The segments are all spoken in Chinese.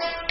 Thank you.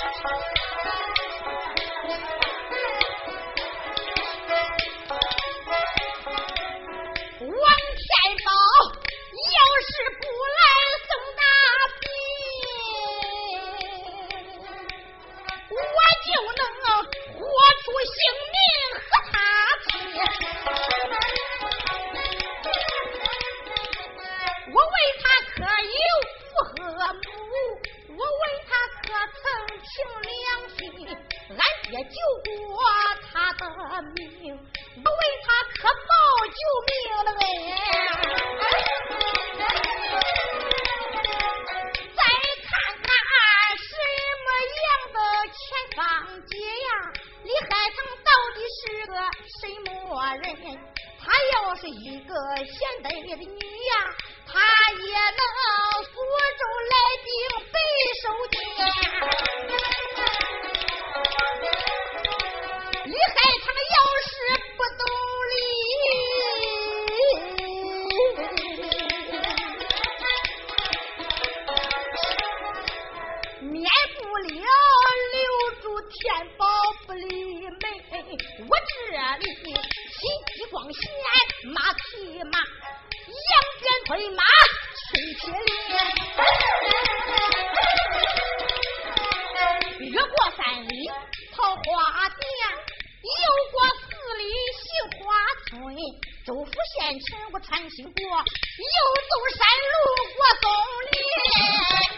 周府县城我穿行过，又走山路过松林。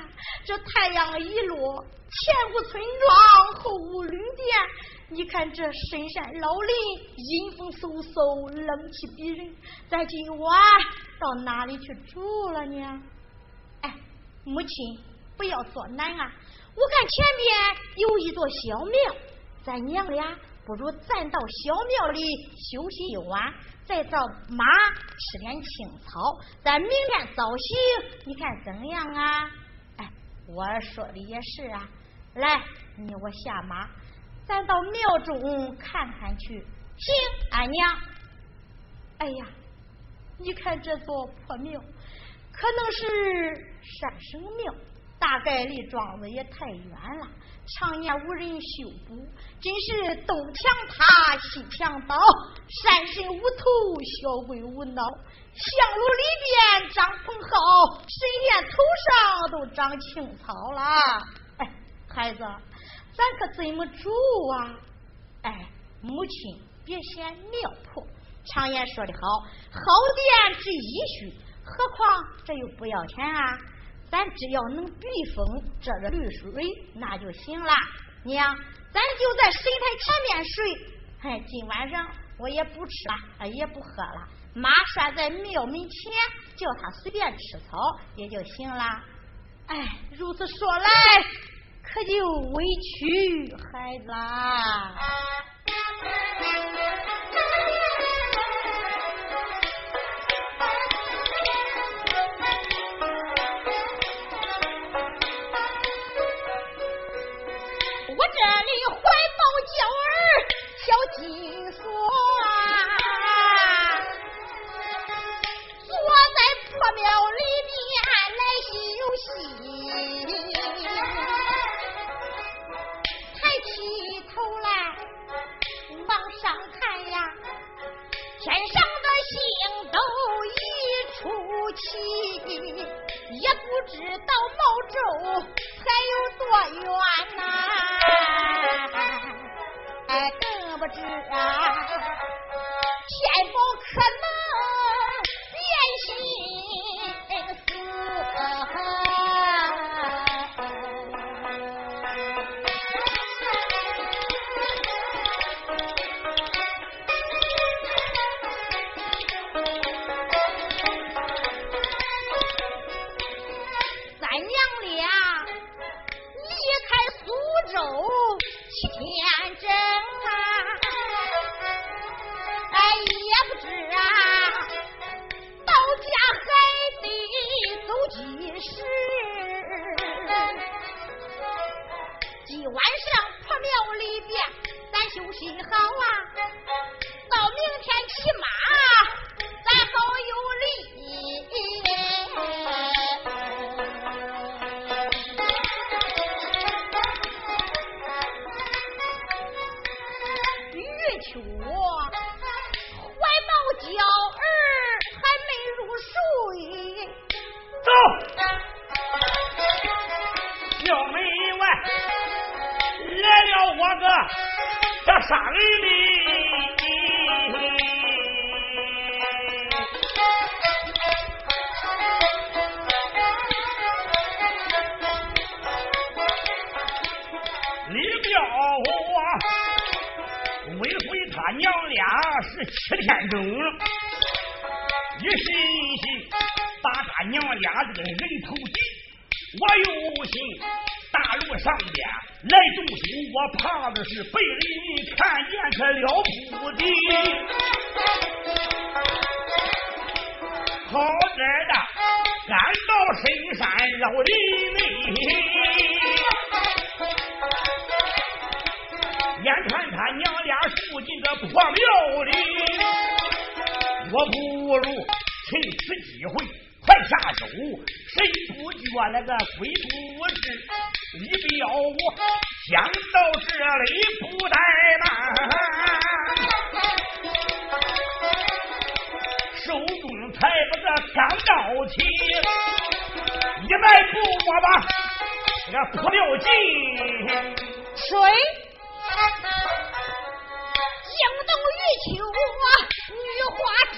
这太阳一落，前无村庄，后无旅店。你看这深山老林，阴风嗖嗖，冷气逼人。咱今晚到哪里去住了呢？哎，母亲，不要作难啊！我看前边有一座小庙，咱娘俩不如咱到小庙里休息一晚，再找马吃点青草。咱明天早行，你看怎样啊？我说的也是啊。来，你我下马。咱到庙中看看去，行，俺娘。哎呀，你看这座破庙，可能是山神庙，大概离庄子也太远了，常年无人修补，真是东墙塌，西墙倒，山神无头，小鬼无脑，香炉里边长蓬蒿，神仙头上都长青草了。哎，孩子。咱可怎么住啊？哎，母亲别嫌庙破，常言说的好，好店值一虚，何况这又不要钱啊？咱只要能避风，遮着绿水，那就行了。娘，咱就在神台前面睡。哎，今晚上我也不吃了，也不喝了，马拴在庙门前，叫他随便吃草也就行了。哎，如此说来。可就委屈孩子啦！我这里怀抱娇儿小金庙里面来休息，抬起头来往上看呀，天上的星都已出齐，也不知道毛周还有多远呐、手中才把这钢刀起，一迈步我把这蒲柳劲，惊动玉秋女花枝。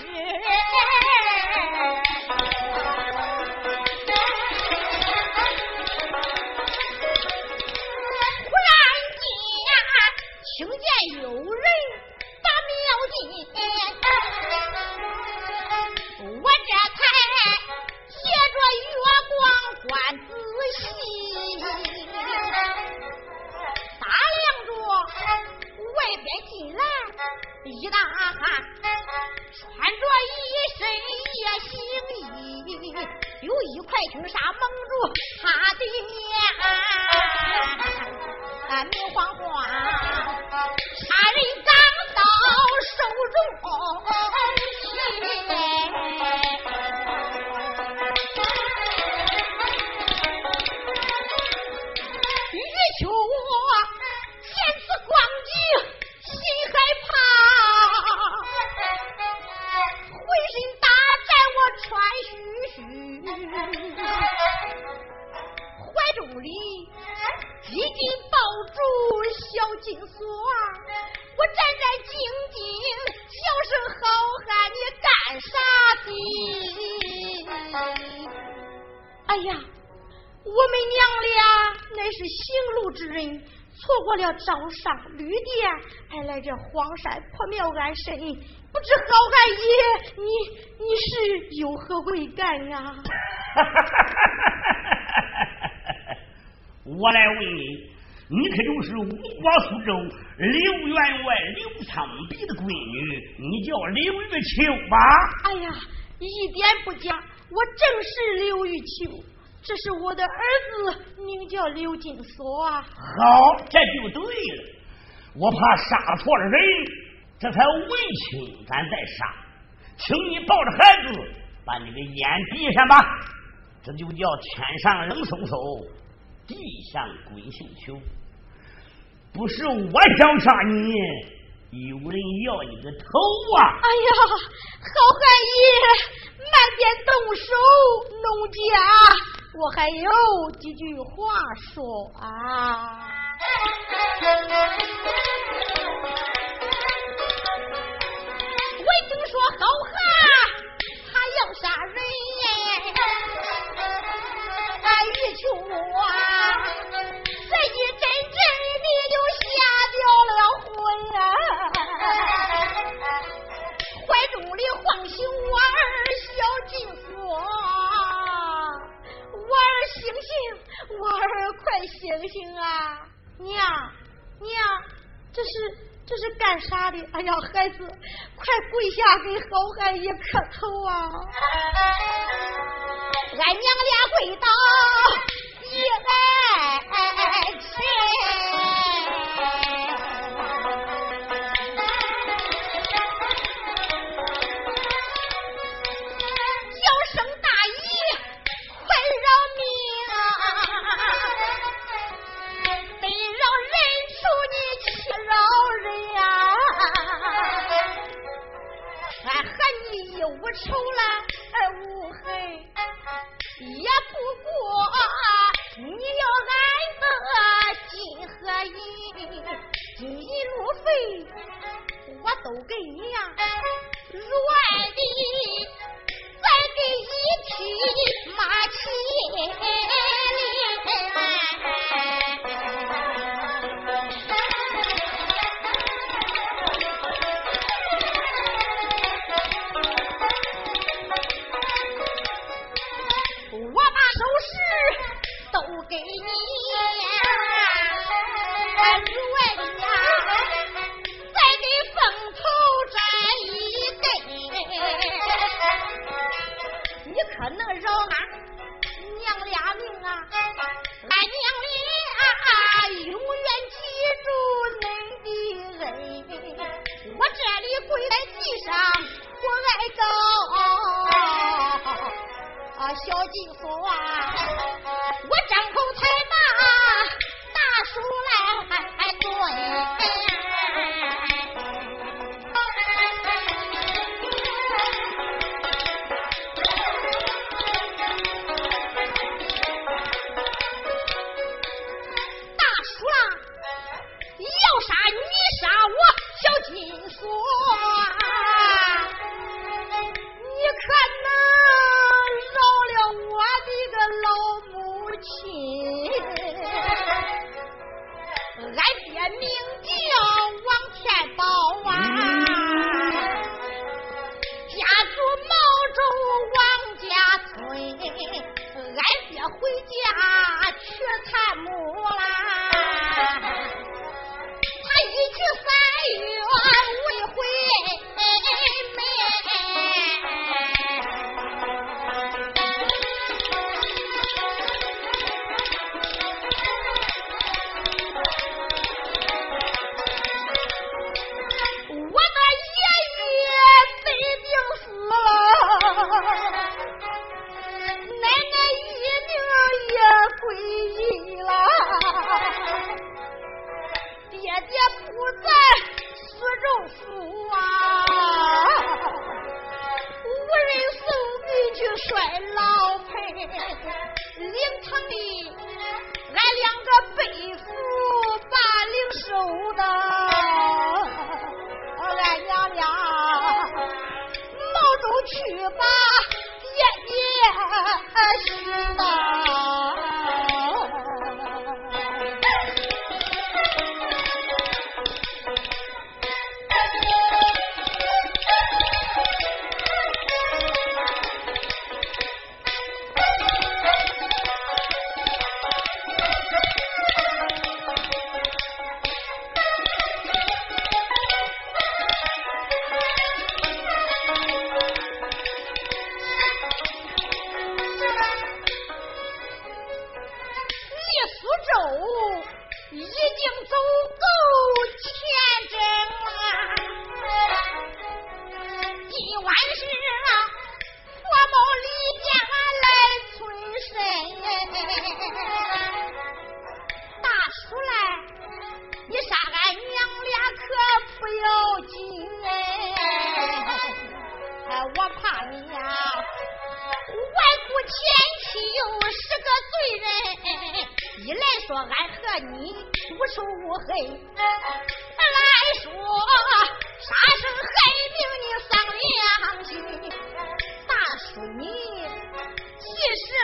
青纱蒙住他的面。荒山破庙安身，不知好汉爷，你你是有何贵干啊？我来问你，你可就是吴国苏州刘员外刘苍鼻的闺女，你叫刘玉秋吧？哎呀，一点不假，我正是刘玉秋，这是我的儿子，名叫刘金锁啊。好，这就对了。我怕杀错了人，这才问清咱再杀。请你抱着孩子把你的眼闭上吧，这就叫天上冷飕飕，地上滚绣球。不是我想杀你，有人要你个头啊！哎呀，好汉爷，慢点动手，农家，我还有几句话说啊。我听说好汉他要杀人，欲求我，这一阵阵的就下掉了魂啊！怀中的唤醒我儿小金锁，我儿醒醒，我儿快醒醒啊！娘娘，这是。这是干啥的？哎呀，孩子，快跪下给好汉爷磕头啊！俺娘俩跪倒一来都给你呀，软的再给一匹马骑。小金锁啊，我张口。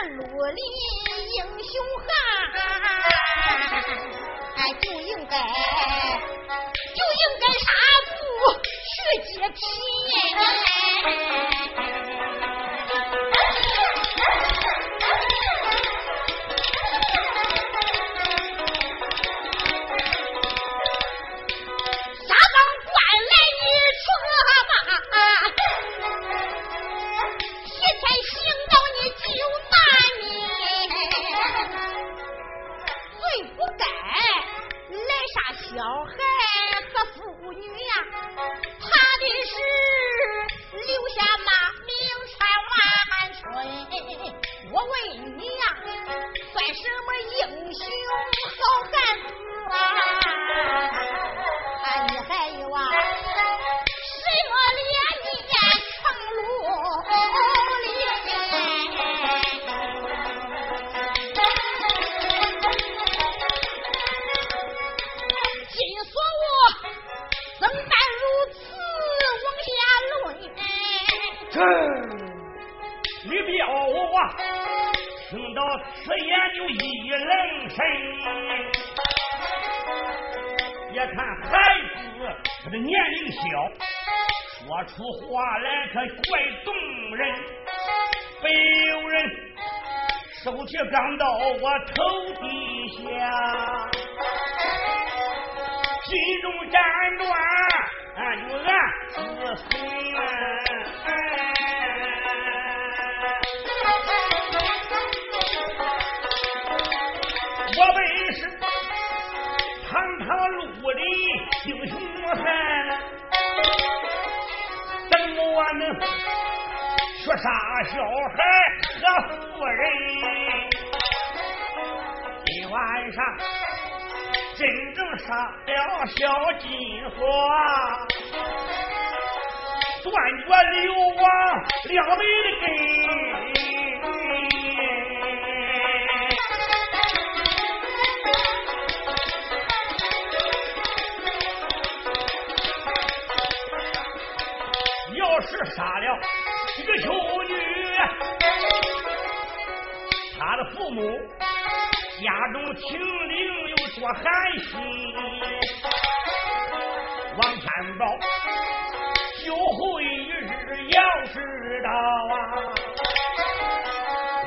绿林英雄汉，哎就应该就应该杀父去接皮。到我头底下，心中辗转又暗自寻。我本是堂堂路的英雄汉，怎么能说杀小孩和妇人？晚上真正杀了小金花，断绝流亡两辈的根。要是杀了这个秀女，她的父母。家中清灵有多寒心，王天宝就会一日要知道啊，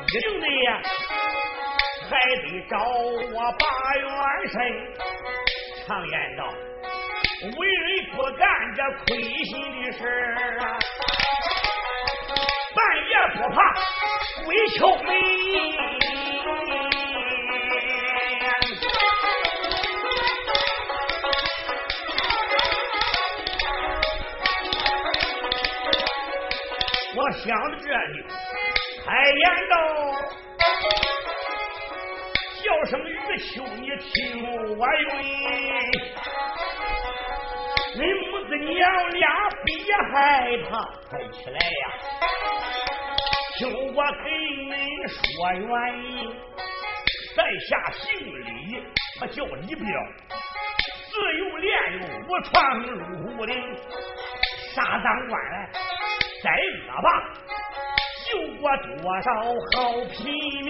一定的呀，还得找我把元神。常言道，为人不干这亏心的事啊，半夜不怕鬼敲门。想到这里，开言道：“叫声玉秋，你听我云，恁母子娘俩别害怕，快起来呀！听我给恁说原因，在下姓李，他叫李彪，自幼练武闯入武林，杀当官来。”再恶霸，救过多少好平民？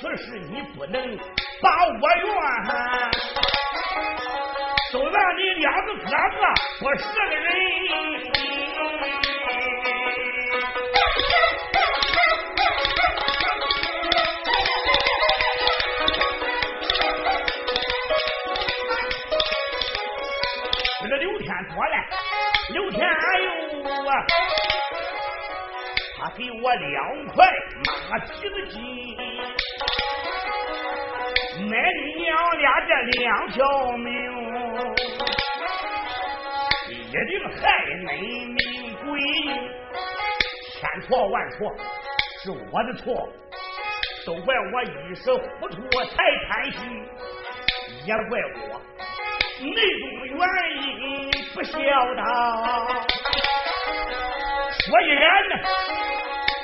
此事你不能把我怨，都让你两个哥哥不是个人。他给我两块马蹄子金，买你娘俩这两条命，一定害恁命贵。千错万错是我的错，都怪我一时糊涂太贪心，也怪我内中原因不孝道。说言呢，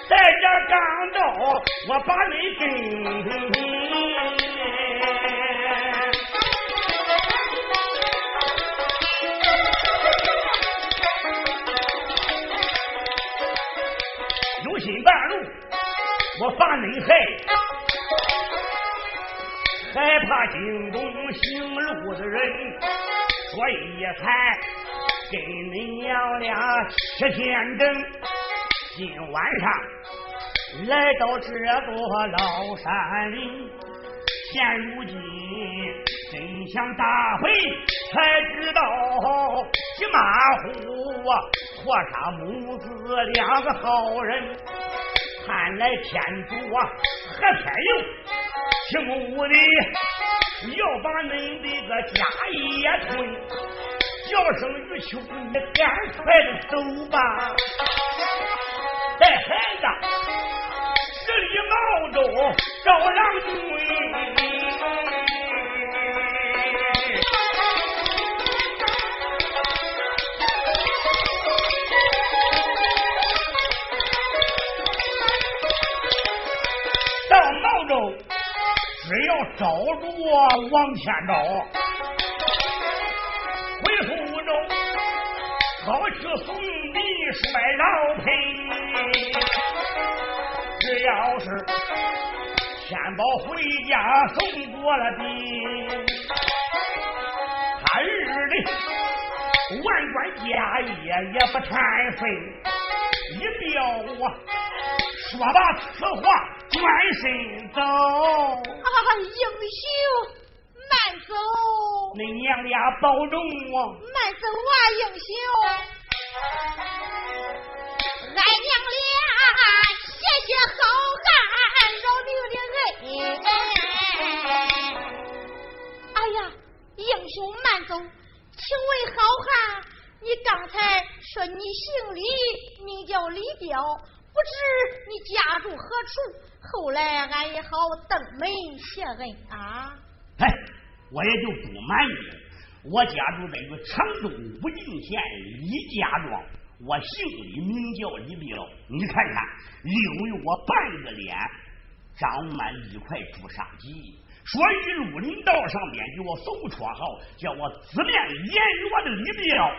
在这刚到，我把你跟。有心半路，我把你害，害怕京东行路的人，所以才。跟你娘俩七天整，今晚上来到这座老山林，现如今真相大白，才知道急马虎啊，错杀母子两个好人，看来天主啊和天佑，请我的要把恁的个家业吞。叫声玉秋，你赶快的走吧！带孩子，里毛州找郎君。到毛州，只要找着王天宝。好去送礼帅老，天宝回家送过了兵，他日的万贯家业也不贪分。一彪啊，说罢此话，转身走。啊，英雄！慢走，恁娘俩保重啊！慢走啊，英雄！俺娘俩好汉饶命的恩。哎呀，英雄慢走，请问好汉，你刚才说你姓李，名叫李彪，不知你家住何处？后来俺也好登门谢恩啊！哎。我也就不瞒你了，我家住这个常州武进县李家庄，我姓李，名叫李彪。你看看，因为我半个脸长满一块朱砂痣，说一路林道上边给我送绰号，叫我紫面阎罗的李彪。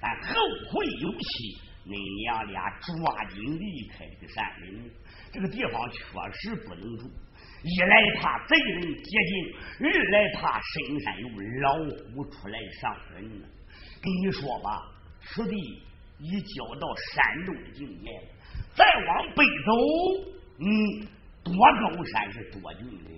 但后会有期，恁娘俩抓紧离开这个山林，这个地方确实不能住。一来怕贼人接近，二来怕深山有老虎出来伤人。跟你说吧，此地已交到山东的境界了。再往北走，嗯，多高山是多峻的，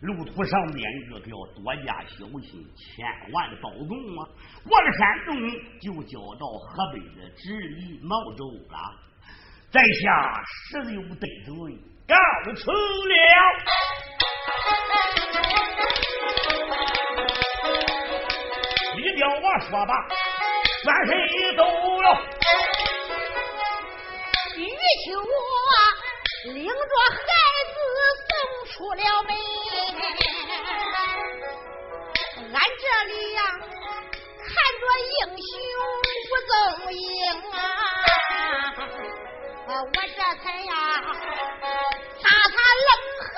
路途上面可要多加小心，千万保重啊！过了山东，就交到河北的直隶毛州了。在下十六得罪。告辞了，李彪我说吧，转身走了。玉秋我领着孩子送出了门，俺这里呀看着英雄不踪影啊。我这才呀，擦擦冷汗，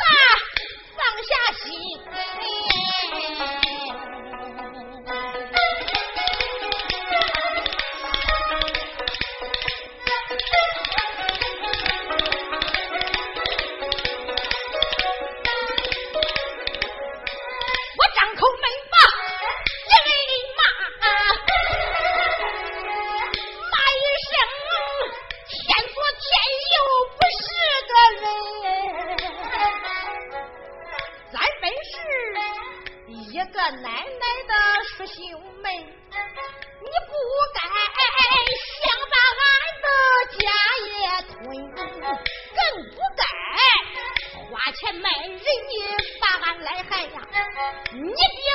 放下心。呀，你别。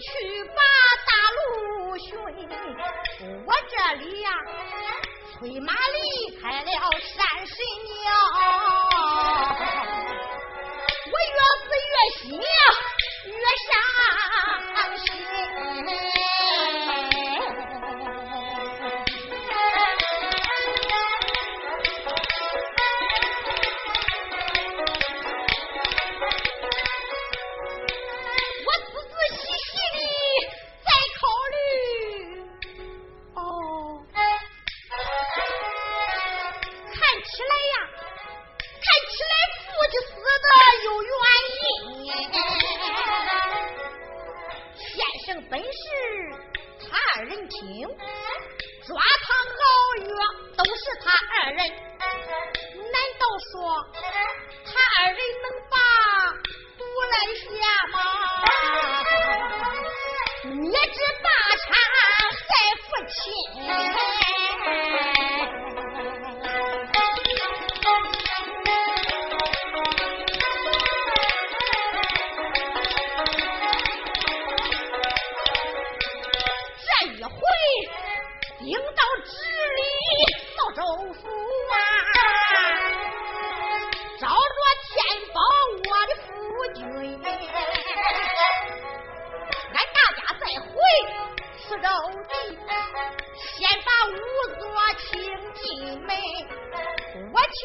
去把大路寻，我这里呀，催马离开了山神庙。我越思越想，越想。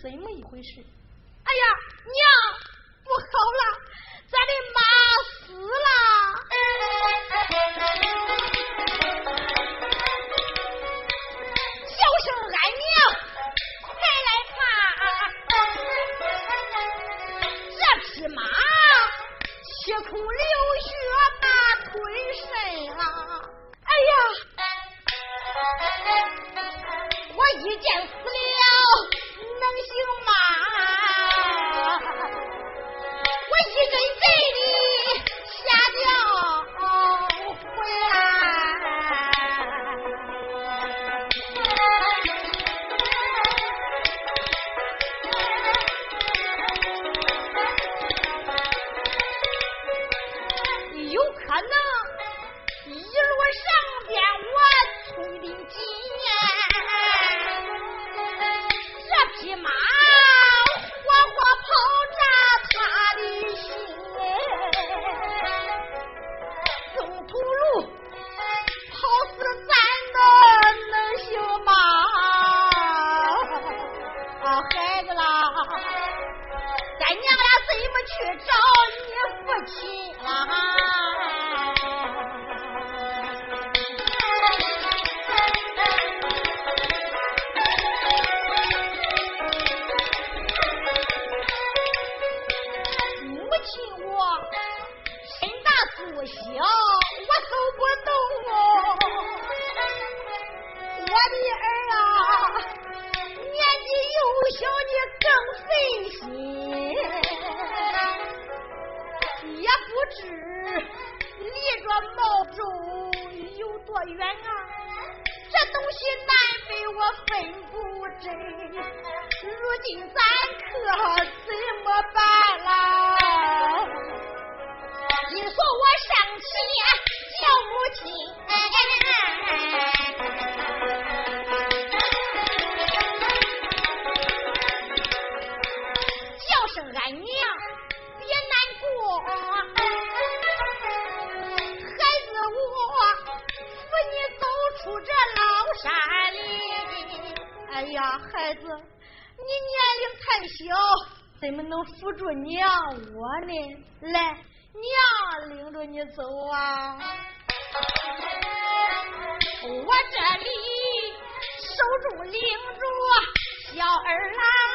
怎么一回事？扶住娘我呢，来，娘领着你走啊！我这里手中拎着小儿郎。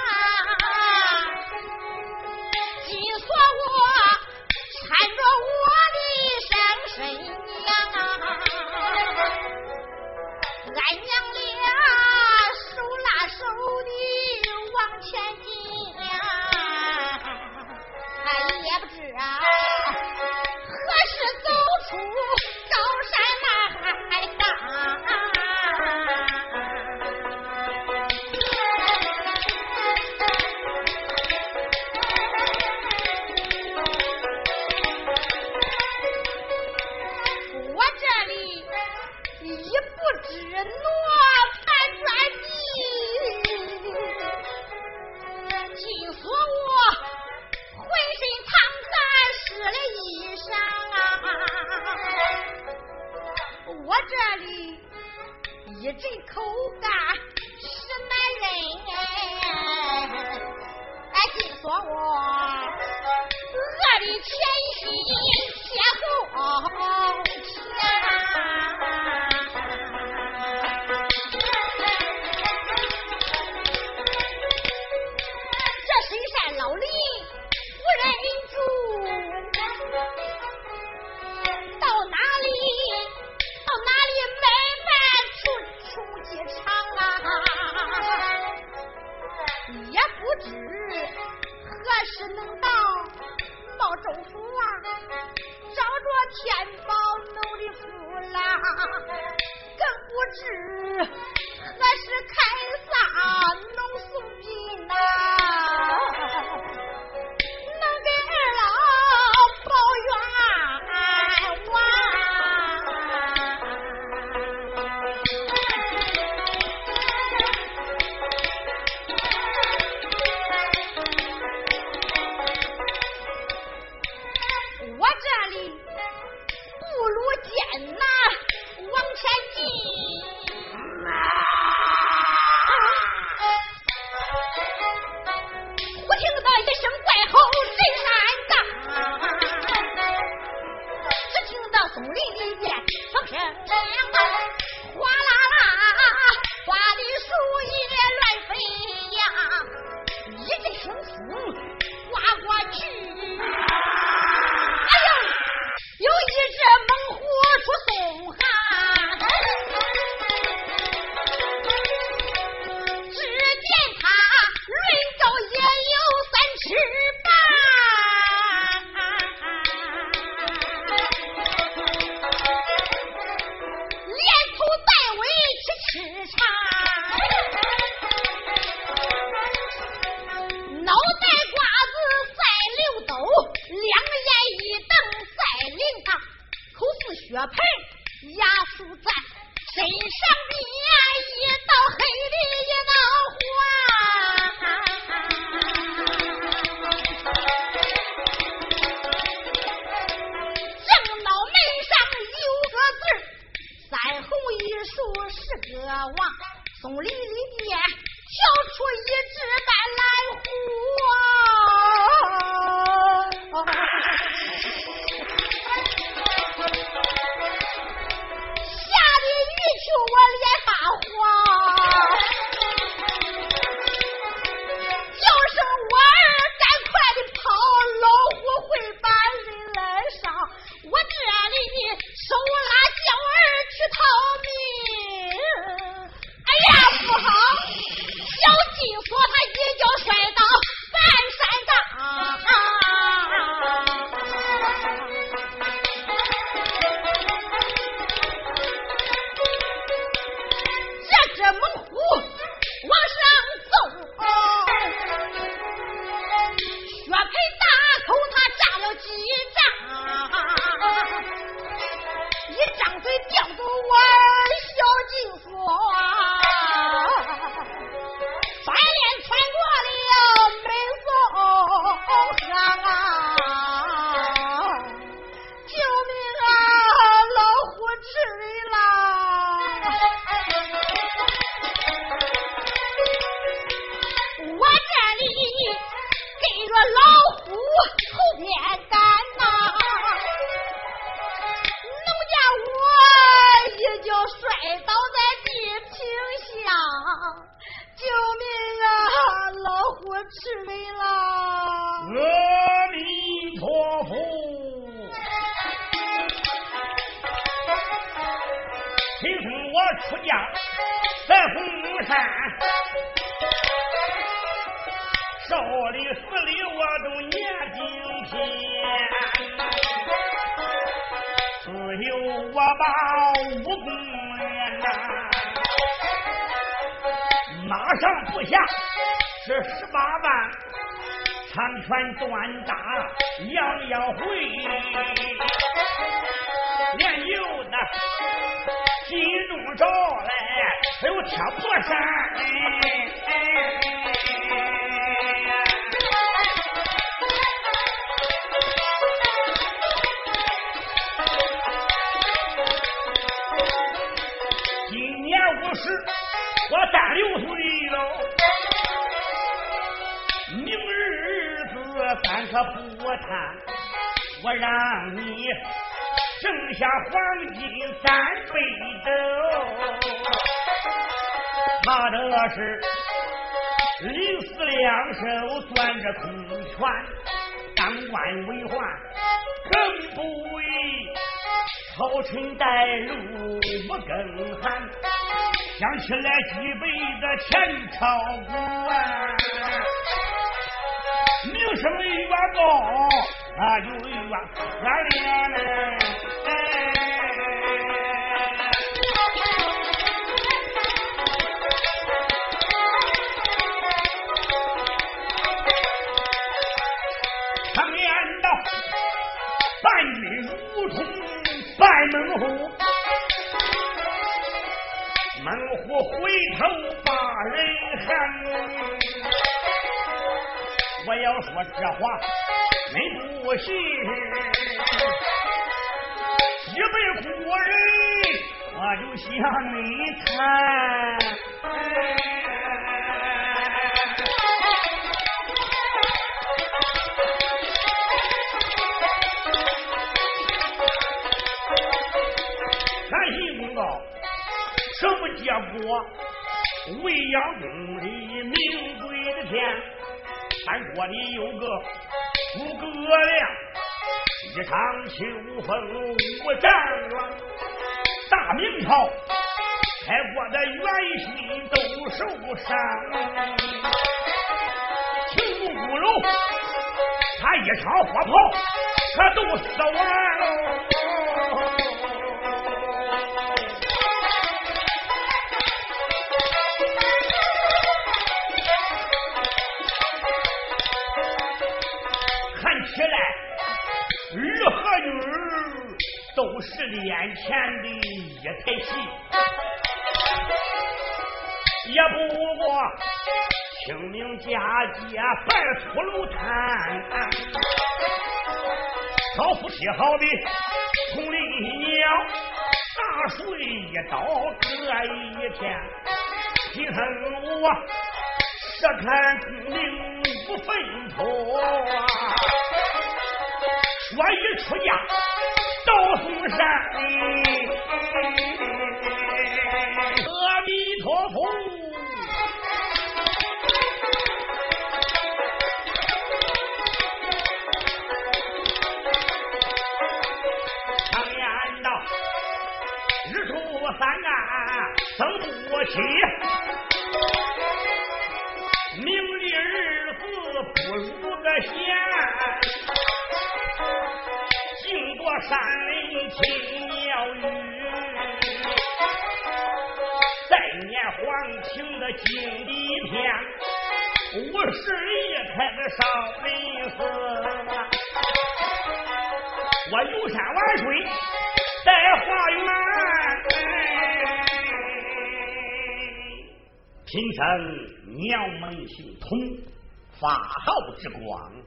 有的心中招来，还有铁破山。我三六岁了，明日子咱可不谈，我让你剩下黄金三倍斗，怕的是临死两手攥着空拳，当官为患更不易，朝臣带路不更寒。想起来几辈子前朝古啊，名声越高，那就越可怜嘞。常言道，伴君如同伴猛虎。猛虎回头把人喊，我要说这话你不信，一辈古人我就向你谈。看新公告。什么结果？未央宫里名贵的天，山国里有个诸葛亮，一场秋风无战乱，大明朝开国的元勋都受伤，秦穆古楼他一场火炮，他都死完了。都是脸前的一台戏，也不过清明佳节拜出楼摊，老夫妻好的同林鸟，大水一刀隔一片，今生我试看功名不分头，说一出家。到嵩山，青鸟语，再念黄庭的经地篇，五十里开的少林寺，我游山玩水在花园，贫僧鸟门姓通，法号之光。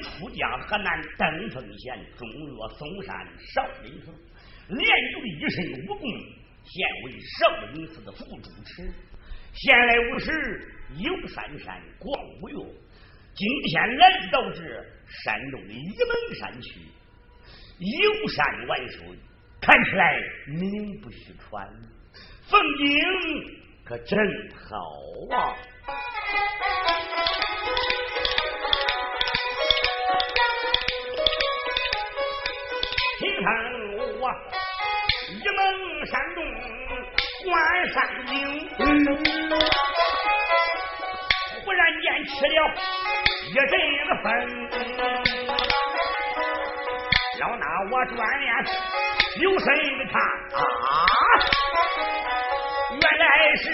出家河南登封县中岳嵩山少林寺，练就一身武功，现为少林寺的副主持。闲来无事游三山逛五岳，今天来到这山东的沂蒙山区，游山玩水，看起来名不虚传，风景可真好啊！山洞，关山岭，忽然间起了。一阵子风，老衲我转脸留神一看啊，原来是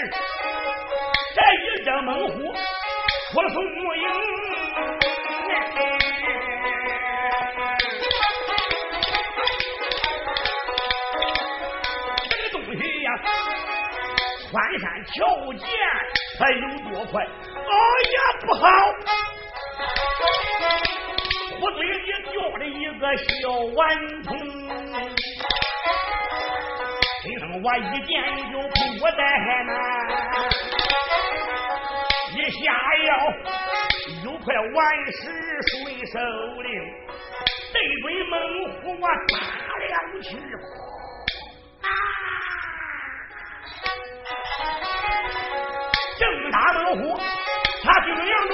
这一只猛虎出了宋营。翻山跳涧，它有多快？哎呀，不好！我嘴里叫了一个小顽童，听声我一见就不怠慢，一下腰有块顽石顺手令，对准猛虎我打两去，啊！打猛虎，他顶梁中。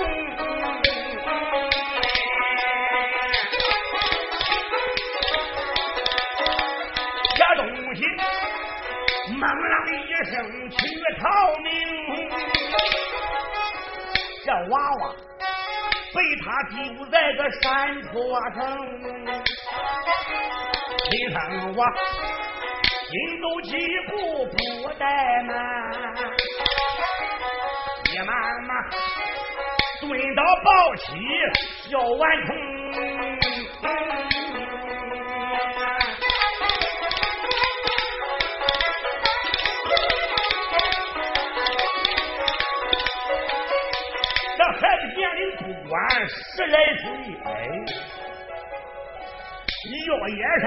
猛浪一声去逃命，这娃娃被他丢在个山坡上，听声我心走几步不怠慢，慢慢蹲到抱起小顽童。管十来岁，哎，药叶上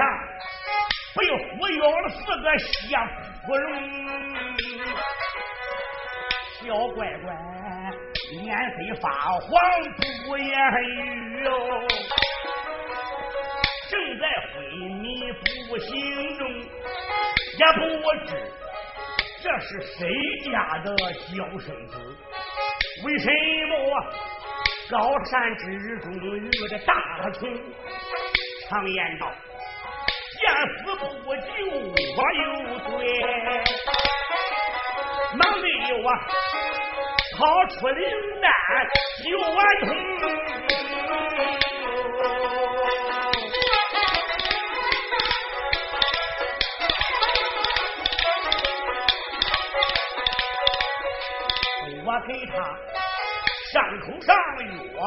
被服药了四个小芙蓉，小乖乖脸色发黄不言语哦，正在昏迷不醒中，也不知这是谁家的小生子，为什么？高山之中遇着大虫，常言道：见死不救，我有罪。忙的有啊掏出灵丹救顽童。我给他。伤口上药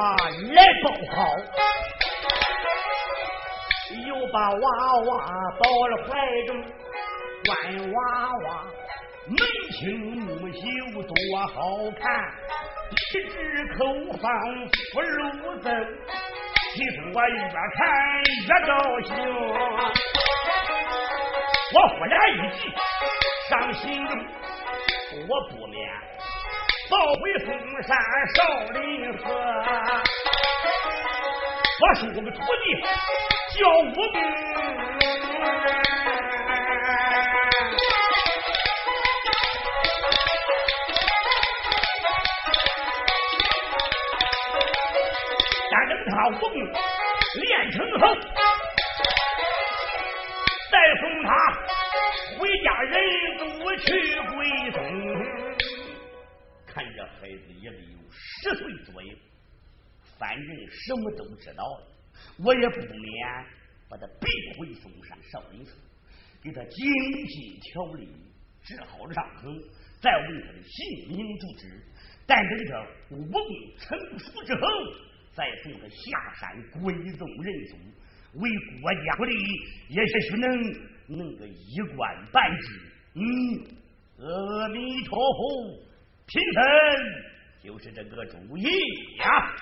来包好，又把娃娃抱了怀中，观娃娃眉清目秀多好看，一只口方不如走，其实我越看越高兴，我忽然一急，伤心中我不免。报回嵩山少林寺，我收个徒弟叫武兵。练成后，再送他回家人都去归宗。看这孩子也得有十岁左右，反正什么都知道了，我也不免把他背回嵩山少林寺，给他精心调理，治好了伤口，再为他的姓名住址。但等他武功成熟之后，再送他下山归宗认祖，为国家出力，也许能弄个一官半职。嗯，阿弥陀佛。贫僧就是这个主意呀！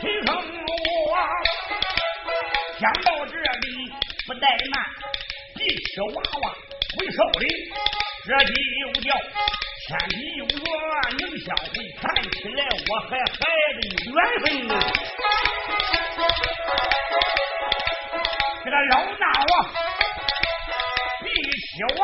贫僧我想到这里不怠慢，一起娃娃回少林，舍己有教，天地有缘能相会，看起来我和孩子有缘分呢。这个老大王比起娃